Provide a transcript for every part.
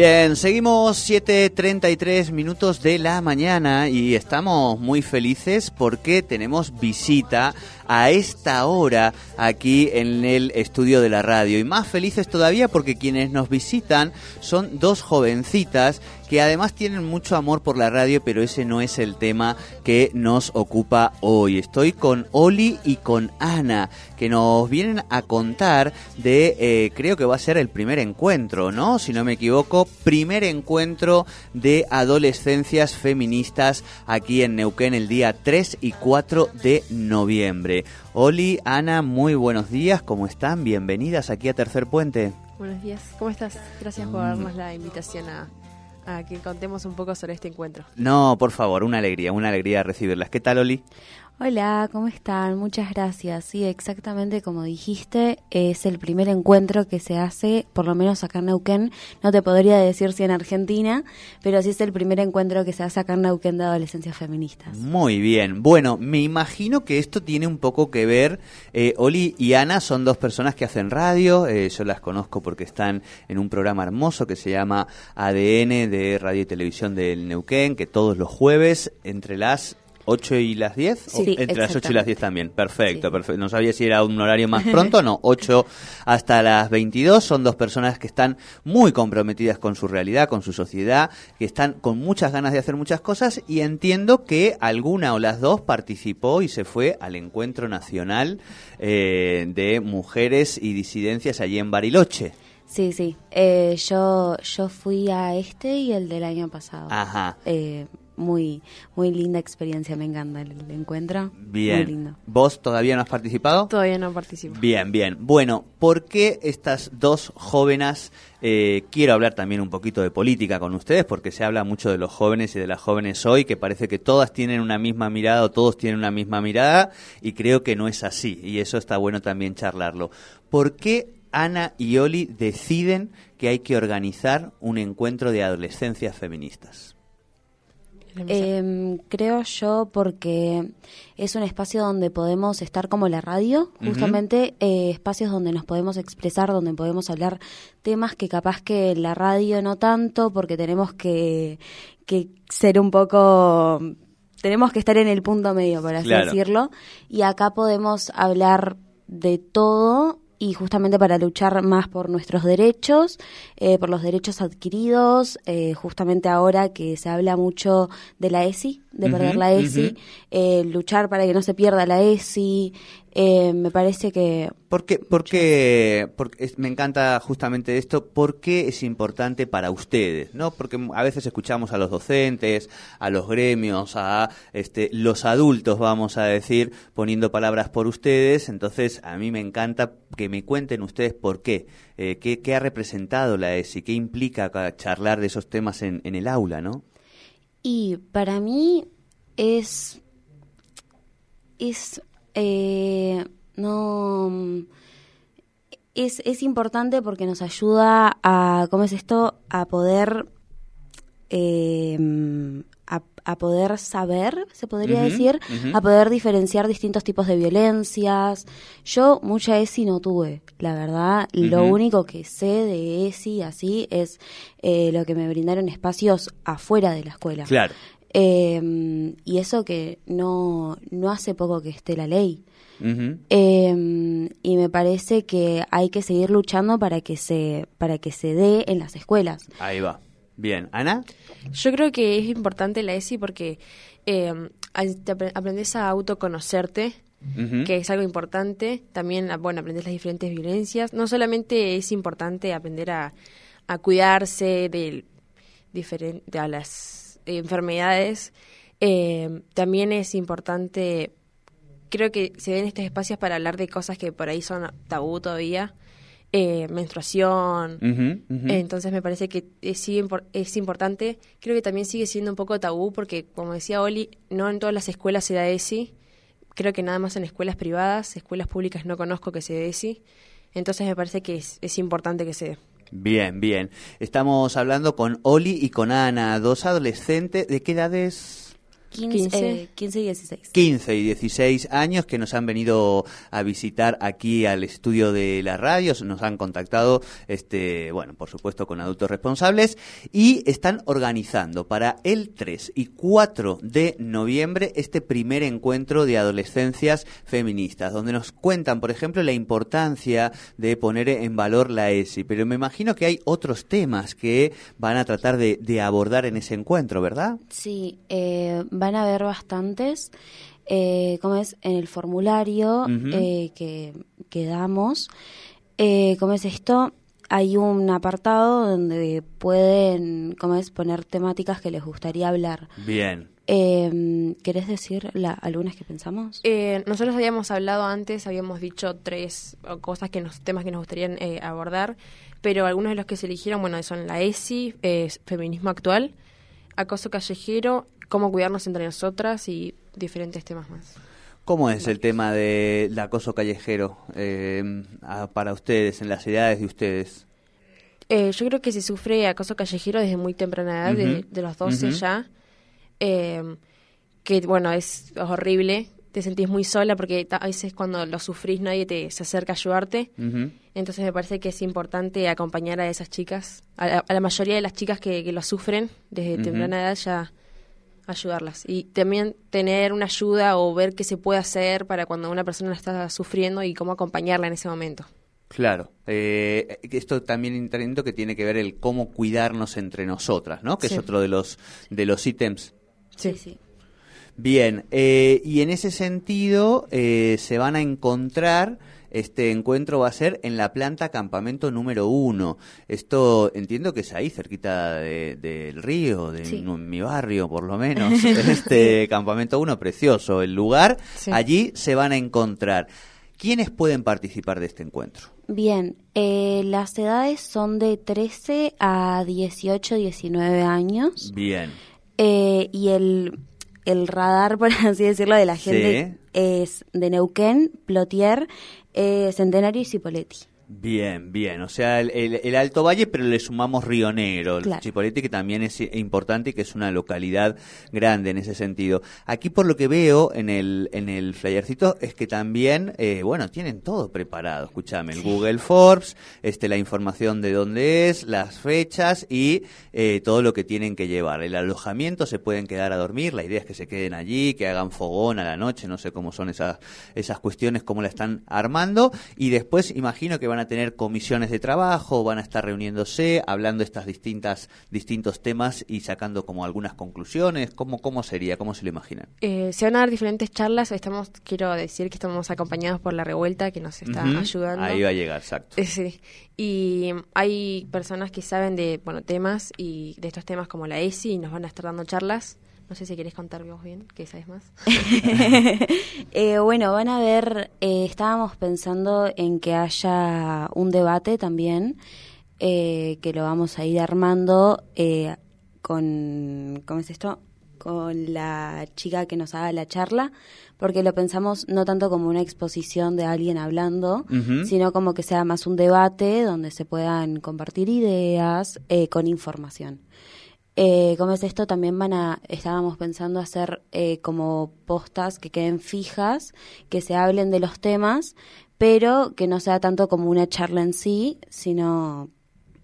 Bien, seguimos 7.33 minutos de la mañana y estamos muy felices porque tenemos visita a esta hora aquí en el estudio de la radio. Y más felices todavía porque quienes nos visitan son dos jovencitas que además tienen mucho amor por la radio, pero ese no es el tema que nos ocupa hoy. Estoy con Oli y con Ana, que nos vienen a contar de, eh, creo que va a ser el primer encuentro, ¿no? Si no me equivoco, primer encuentro de adolescencias feministas aquí en Neuquén el día 3 y 4 de noviembre. Oli, Ana, muy buenos días, ¿cómo están? Bienvenidas aquí a Tercer Puente. Buenos días, ¿cómo estás? Gracias por darnos la invitación a, a que contemos un poco sobre este encuentro. No, por favor, una alegría, una alegría recibirlas. ¿Qué tal, Oli? Hola, ¿cómo están? Muchas gracias. Sí, exactamente como dijiste, es el primer encuentro que se hace, por lo menos acá en Neuquén. No te podría decir si en Argentina, pero sí es el primer encuentro que se hace acá en Neuquén de adolescencias feministas. Muy bien. Bueno, me imagino que esto tiene un poco que ver. Eh, Oli y Ana son dos personas que hacen radio. Eh, yo las conozco porque están en un programa hermoso que se llama ADN de Radio y Televisión del Neuquén, que todos los jueves entre las 8 y las 10? Sí, Entre las 8 y las 10 exactamente. también. Perfecto, Sí. perfecto. No sabía si era un horario más pronto, no. 8 hasta las 22. Son dos personas que están muy comprometidas con su realidad, con su sociedad, que están con muchas ganas de hacer muchas cosas y entiendo que alguna o las dos participó y se fue al encuentro nacional eh, de mujeres y disidencias allí en Bariloche. Sí, sí. Eh, yo, yo fui a este y el del año pasado. Ajá. Eh, muy, muy linda experiencia, me encanta el, el encuentro. Bien. Muy lindo. ¿Vos todavía no has participado? Todavía no participo. Bien, bien. Bueno, ¿por qué estas dos jóvenes? eh, quiero hablar también un poquito de política con ustedes, porque se habla mucho de los jóvenes y de las jóvenes hoy, que parece que todas tienen una misma mirada o todos tienen una misma mirada, y creo que no es así, y eso está bueno también charlarlo. ¿Por qué Ana y Oli deciden que hay que organizar un encuentro de adolescencias feministas? Eh, creo yo porque es un espacio donde podemos estar como la radio, justamente eh, espacios donde nos podemos expresar, donde podemos hablar temas que capaz que la radio no tanto, porque tenemos que, que ser un poco tenemos que estar en el punto medio, por así Claro. decirlo, y acá podemos hablar de todo y justamente para luchar más por nuestros derechos, eh, por los derechos adquiridos, eh, justamente ahora que se habla mucho de la ESI, de perder la ESI, eh, luchar para que no se pierda la ESI, eh, me parece que ¿Por qué, por qué- porque es- me encanta justamente esto, ¿por qué es importante para ustedes? ¿no? Porque a veces escuchamos a los docentes, a los gremios, a este, los adultos, vamos a decir, poniendo palabras por ustedes, entonces a mí me encanta que me cuenten ustedes por qué, eh, qué, qué ha representado la ESI, qué implica ca- charlar de esos temas en, en el aula, ¿no? Y para mí es. Es. eh, no. Es, es importante porque nos ayuda a. ¿Cómo es esto? A poder. eh, a, poder saber, se podría decir, a poder diferenciar distintos tipos de violencias. Yo mucha ESI no tuve, la verdad. Lo único que sé de ESI así es eh, lo que me brindaron espacios afuera de la escuela. Claro. Eh, y eso que no, no hace poco que esté la ley. Eh, y me parece que hay que seguir luchando para que se, para que se dé en las escuelas. Ahí va. Bien. ¿Ana? Yo creo que es importante la ESI porque eh, te apre- aprendes a autoconocerte, que es algo importante. También, ah, bueno, aprendes las diferentes violencias. No solamente es importante aprender a, a cuidarse de a las enfermedades, eh, también es importante, creo que se den estos espacios para hablar de cosas que por ahí son tabú todavía. Eh, menstruación, ujú. entonces me parece que es, es importante. Creo que también sigue siendo un poco tabú porque, como decía Oli, no en todas las escuelas se da ESI. Creo que nada más en escuelas privadas, escuelas públicas no conozco que se dé ESI. Entonces me parece que es, es importante que se dé. Bien, bien. Estamos hablando con Oli y con Ana, dos adolescentes. ¿De qué edades? 15, 15 y 16. 15 y 16 años que nos han venido a visitar aquí al estudio de la radio, nos han contactado, este, bueno, por supuesto con adultos responsables y están organizando para el 3 y 4 de noviembre este primer encuentro de adolescencias feministas, donde nos cuentan, por ejemplo, la importancia de poner en valor la ESI, pero me imagino que hay otros temas que van a tratar de, de abordar en ese encuentro, ¿verdad? Sí, eh, van a haber bastantes. Eh, como es en el formulario eh, que, que, damos, eh, como es esto, hay un apartado donde pueden, como es, poner temáticas que les gustaría hablar. Bien. Eh, ¿Querés decir la, algunas que pensamos? Eh, nosotros habíamos hablado antes, habíamos dicho tres cosas que nos, temas que nos gustaría eh, abordar, pero algunos de los que se eligieron, bueno, son la ESI, feminismo actual, acoso callejero, cómo cuidarnos entre nosotras y diferentes temas más. ¿Cómo es el tema del acoso callejero para ustedes, en las edades de ustedes? yo creo que se sufre acoso callejero desde muy temprana edad, de, los 12 ya eh, que bueno, es, horrible, te sentís muy sola porque a veces cuando lo sufrís nadie te se acerca a ayudarte. Entonces me parece que es importante acompañar a esas chicas, a la, mayoría de las chicas que, lo sufren desde temprana edad ya ayudarlas. Y también tener una ayuda o ver qué se puede hacer para cuando una persona está sufriendo y cómo acompañarla en ese momento. Claro, eh, esto también entiendo que tiene que ver el cómo cuidarnos entre nosotras, ¿no? Que es otro de los de los ítems Sí, sí. Bien, eh, y en ese sentido eh, se van a encontrar, este encuentro va a ser en la planta campamento número uno. Esto entiendo que es ahí, cerquita del río, de mi barrio por lo menos, este campamento uno, precioso el lugar. Allí se van a encontrar. ¿Quiénes pueden participar de este encuentro? Bien, eh, las edades son de 13 a 18, 19 años. Bien. Eh, y el, el radar, por así decirlo, de la gente es de Neuquén, Plotier, eh, y Cipoletti. Bien, bien. O sea, el, Alto Valle, pero le sumamos Río Negro, claro. que también es importante y que es una localidad grande en ese sentido. Aquí, por lo que veo en el, en el flyercito, es que también, eh, bueno, tienen todo preparado. Escúchame, el Google Forbes, este, la información de dónde es, las fechas y eh, todo lo que tienen que llevar. El alojamiento se pueden quedar a dormir, la idea es que se queden allí, que hagan fogón a la noche, no sé cómo son esas, esas cuestiones, cómo la están armando. Y después, imagino que van van a tener comisiones de trabajo, van a estar reuniéndose, hablando estas distintas distintos temas y sacando como algunas conclusiones. ¿Cómo, cómo sería? ¿Cómo se lo imaginan? Eh, se van a dar diferentes charlas. Estamos, quiero decir que estamos acompañados por la revuelta que nos está ayudando. Ahí va a llegar, exacto. Eh, sí. Y hay personas que saben de bueno temas y de estos temas como la ESI y nos van a estar dando charlas. No sé si querés contar vos bien, que sabes más. eh, bueno, van a ver, eh, estábamos pensando en que haya un debate también, eh, que lo vamos a ir armando eh, con, ¿cómo es esto? Con la chica que nos haga la charla, porque lo pensamos no tanto como una exposición de alguien hablando, sino como que sea más un debate donde se puedan compartir ideas con información. Eh, como es esto, también van a, estábamos pensando hacer eh, como postas que queden fijas, que se hablen de los temas, pero que no sea tanto como una charla en sí, sino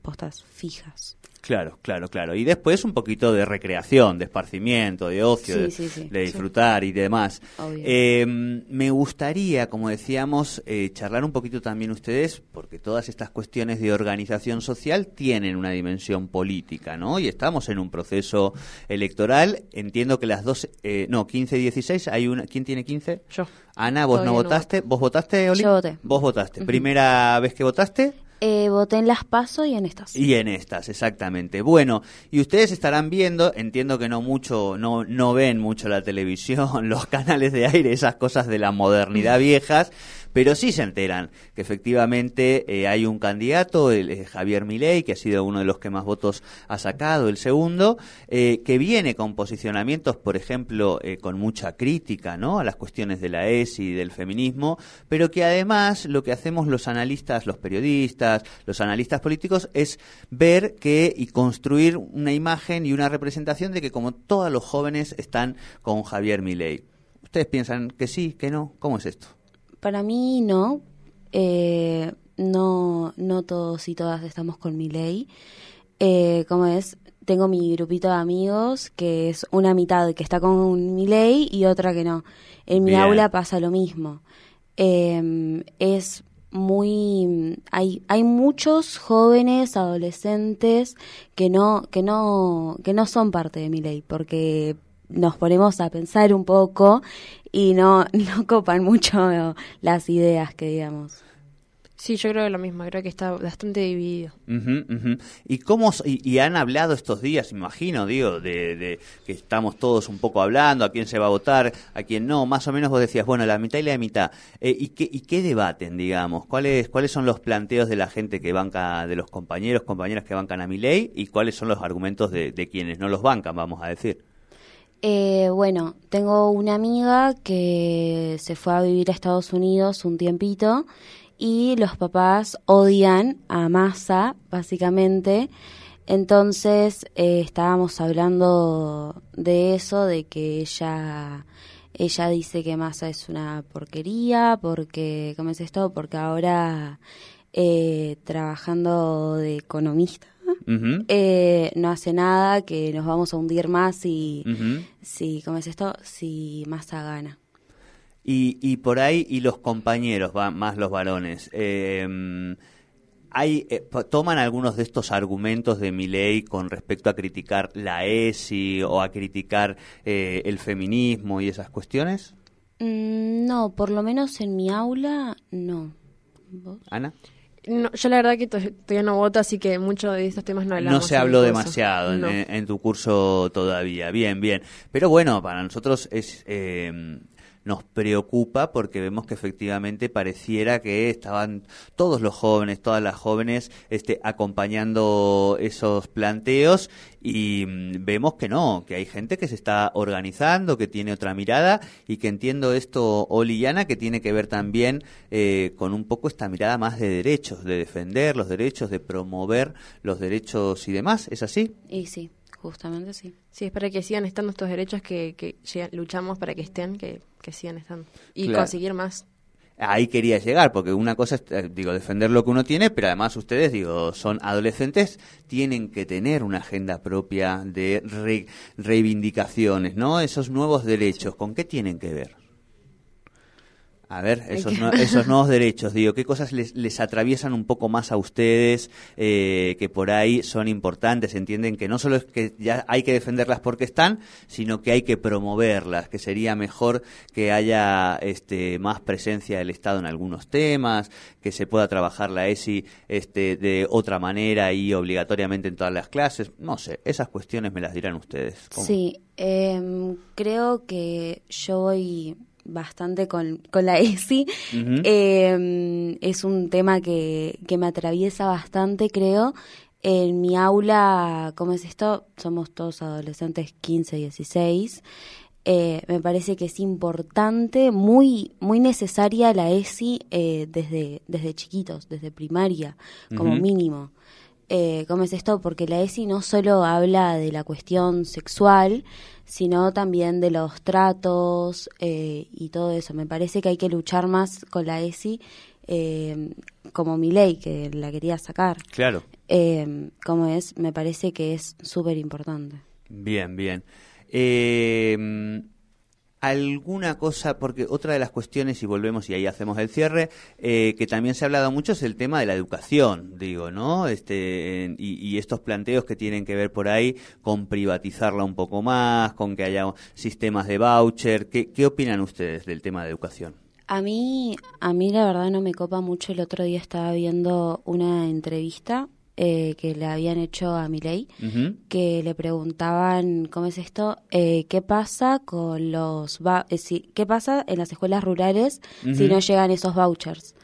postas fijas. Claro, claro, claro. Y después un poquito de recreación, de esparcimiento, de ocio, de, disfrutar y demás. Eh, me gustaría, como decíamos, eh, charlar un poquito también ustedes, porque todas estas cuestiones de organización social tienen una dimensión política, ¿no? Y estamos en un proceso electoral. Entiendo que las dos, eh, no, 15 y 16, hay una, ¿quién tiene 15? Yo. Ana, vos no votaste. ¿Vos votaste, Oli? Yo voté. Vos votaste. ¿Primera vez que votaste? Eh, voté en las PASO y en estas. Y en estas, exactamente. Bueno, y ustedes estarán viendo, entiendo que no mucho, no, no ven mucho la televisión, los canales de aire, esas cosas de la modernidad viejas, pero sí se enteran que efectivamente eh, hay un candidato, el, eh, Javier Milei, que ha sido uno de los que más votos ha sacado, el segundo, eh, que viene con posicionamientos, por ejemplo, con mucha crítica ¿no? a las cuestiones de la ESI y del feminismo, pero que además lo que hacemos los analistas, los periodistas, los analistas políticos es ver que y construir una imagen y una representación de que como todos los jóvenes están con Javier Milei. ¿Ustedes piensan que sí, que no? ¿Cómo es esto? Para mí no. Eh, no, no todos y todas estamos con Milei. Eh, como es, tengo mi grupito de amigos que es una mitad que está con Milei y otra que no. En mi aula pasa lo mismo. Eh, es muy hay hay muchos jóvenes adolescentes que no que no que no son parte de mi ley porque nos ponemos a pensar un poco y no no copan mucho las ideas que digamos Sí, yo creo que lo mismo, creo que está bastante dividido. ¿Y cómo y, han hablado estos días, imagino, digo, de, que estamos todos un poco hablando, a quién se va a votar, a quién no, más o menos vos decías, bueno, la mitad y la mitad. Eh, ¿y, qué, ¿Y qué debaten, digamos? ¿Cuáles, ¿Cuáles son los planteos de la gente que banca, de los compañeros, compañeras que bancan a mi ley y cuáles son los argumentos de, quienes no los bancan, vamos a decir? Eh, bueno, tengo una amiga que se fue a vivir a Estados Unidos un tiempito y los papás odian a Massa, básicamente. Entonces eh, estábamos hablando de eso, de que ella, ella dice que Massa es una porquería, porque, ¿cómo es esto? Porque ahora eh, trabajando de economista, eh, no hace nada, que nos vamos a hundir más y si, ¿cómo es esto? Si Massa gana. Y, y por ahí, y los compañeros, va, más los varones, eh, hay, eh, ¿toman algunos de estos argumentos de mi ley con respecto a criticar la ESI o a criticar eh, el feminismo y esas cuestiones? Mm, no, por lo menos en mi aula, no. ¿Ana? No, yo la verdad que todavía no voto, así que mucho de estos temas no hablamos. No se habló demasiado en, tu curso todavía. Bien, bien. Pero bueno, para nosotros es eh, nos preocupa porque vemos que efectivamente pareciera que estaban todos los jóvenes, todas las jóvenes este, acompañando esos planteos y mm, vemos que no, que hay gente que se está organizando, que tiene otra mirada y que entiendo esto, Oliana, que tiene que ver también eh, con un poco esta mirada más de derechos, de defender los derechos, de promover los derechos y demás. ¿Es así? Y sí. Justamente sí. Sí, es para que sigan estando estos derechos que, que luchamos para que estén, que, sigan estando. Y conseguir más. Ahí quería llegar, porque una cosa es, eh, digo, defender lo que uno tiene, pero además ustedes, digo, son adolescentes, tienen que tener una agenda propia de reivindicaciones, ¿no? Esos nuevos derechos, ¿con qué tienen que ver? A ver, esos, esos nuevos derechos, digo, ¿qué cosas les, les atraviesan un poco más a ustedes eh, que por ahí son importantes? Entienden que no solo es que ya hay que defenderlas porque están, sino que hay que promoverlas, que sería mejor que haya este, más presencia del Estado en algunos temas, que se pueda trabajar la ESI este, de otra manera y obligatoriamente en todas las clases. No sé, esas cuestiones me las dirán ustedes. Sí, em, creo que yo voy bastante con, con la ESI. Em, es un tema que, que me atraviesa bastante, creo. En mi aula, ¿cómo es esto? Somos todos adolescentes 15, 16. Eh, me parece que es importante, muy, muy necesaria la ESI eh, desde, desde chiquitos, desde primaria, como mínimo. Eh, ¿Cómo es esto? Porque la ESI no solo habla de la cuestión sexual, sino también de los tratos eh, y todo eso. Me parece que hay que luchar más con la ESI eh, como mi ley, que la quería sacar. Claro. Eh, como es, me parece que es súper importante. Bien, bien alguna cosa, porque otra de las cuestiones, y volvemos y ahí hacemos el cierre, eh, que también se ha hablado mucho es el tema de la educación, digo, ¿no? Este, y, estos planteos que tienen que ver por ahí con privatizarla un poco más, con que haya sistemas de voucher. ¿Qué, qué opinan ustedes del tema de educación? A mí, a mí la verdad no me copa mucho. El otro día estaba viendo una entrevista eh, que le habían hecho a Milei, Ujú. que le preguntaban, ¿cómo es esto? Eh, ¿Qué pasa con los va- eh, si- qué pasa en las escuelas rurales si no llegan esos vouchers?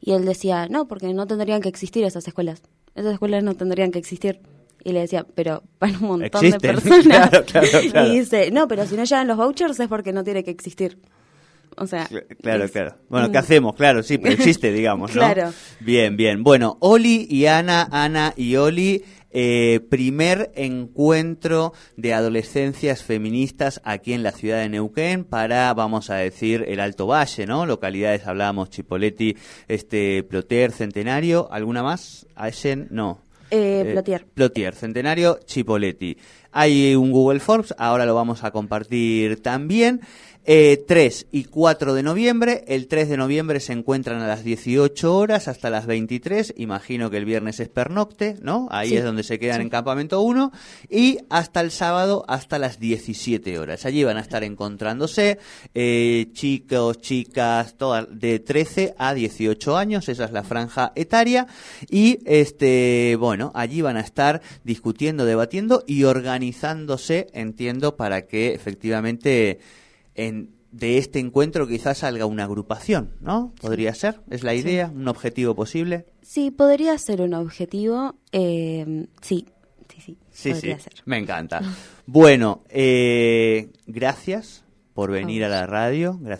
Y él decía, no, porque no tendrían que existir esas escuelas. Esas escuelas no tendrían que existir. Y le decía, pero van un montón Existen. de personas. Claro, claro, claro. Y dice, no, pero si no llegan los vouchers es porque no tiene que existir. O sea, Cl- Claro, es- claro. Bueno, ¿qué hacemos? Claro, sí, pero existe, digamos, ¿no? Claro. Bien, bien. Bueno, Oli y Ana, Ana y Oli, eh, primer encuentro de adolescencias feministas aquí en la ciudad de Neuquén para, vamos a decir, el Alto Valle, ¿no? Localidades, hablábamos, Chipoleti, este, Ploter, Centenario, ¿alguna más? Ayen, no. Eh, Plotier. Plotier, Centenario, Chipoleti. Hay un Google Forms, ahora lo vamos a compartir también. Eh, 3 y 4 de noviembre. El 3 de noviembre se encuentran a las 18 horas hasta las 23. Imagino que el viernes es pernocte, ¿no? Ahí Sí, es donde se quedan sí. en campamento 1. Y hasta el sábado hasta las 17 horas. Allí van a estar encontrándose eh, chicos, chicas, todas de 13 a 18 años. Esa es la franja etaria. Y este, bueno, allí van a estar discutiendo, debatiendo y organizándose, entiendo, para que efectivamente en, de este encuentro quizás salga una agrupación, ¿no? Podría ser, es la idea, un objetivo posible. Sí, podría ser un objetivo. eh, sí, sí, sí. Sí, sí, ser. me encanta. Bueno, eh, gracias por venir a la radio, gracias.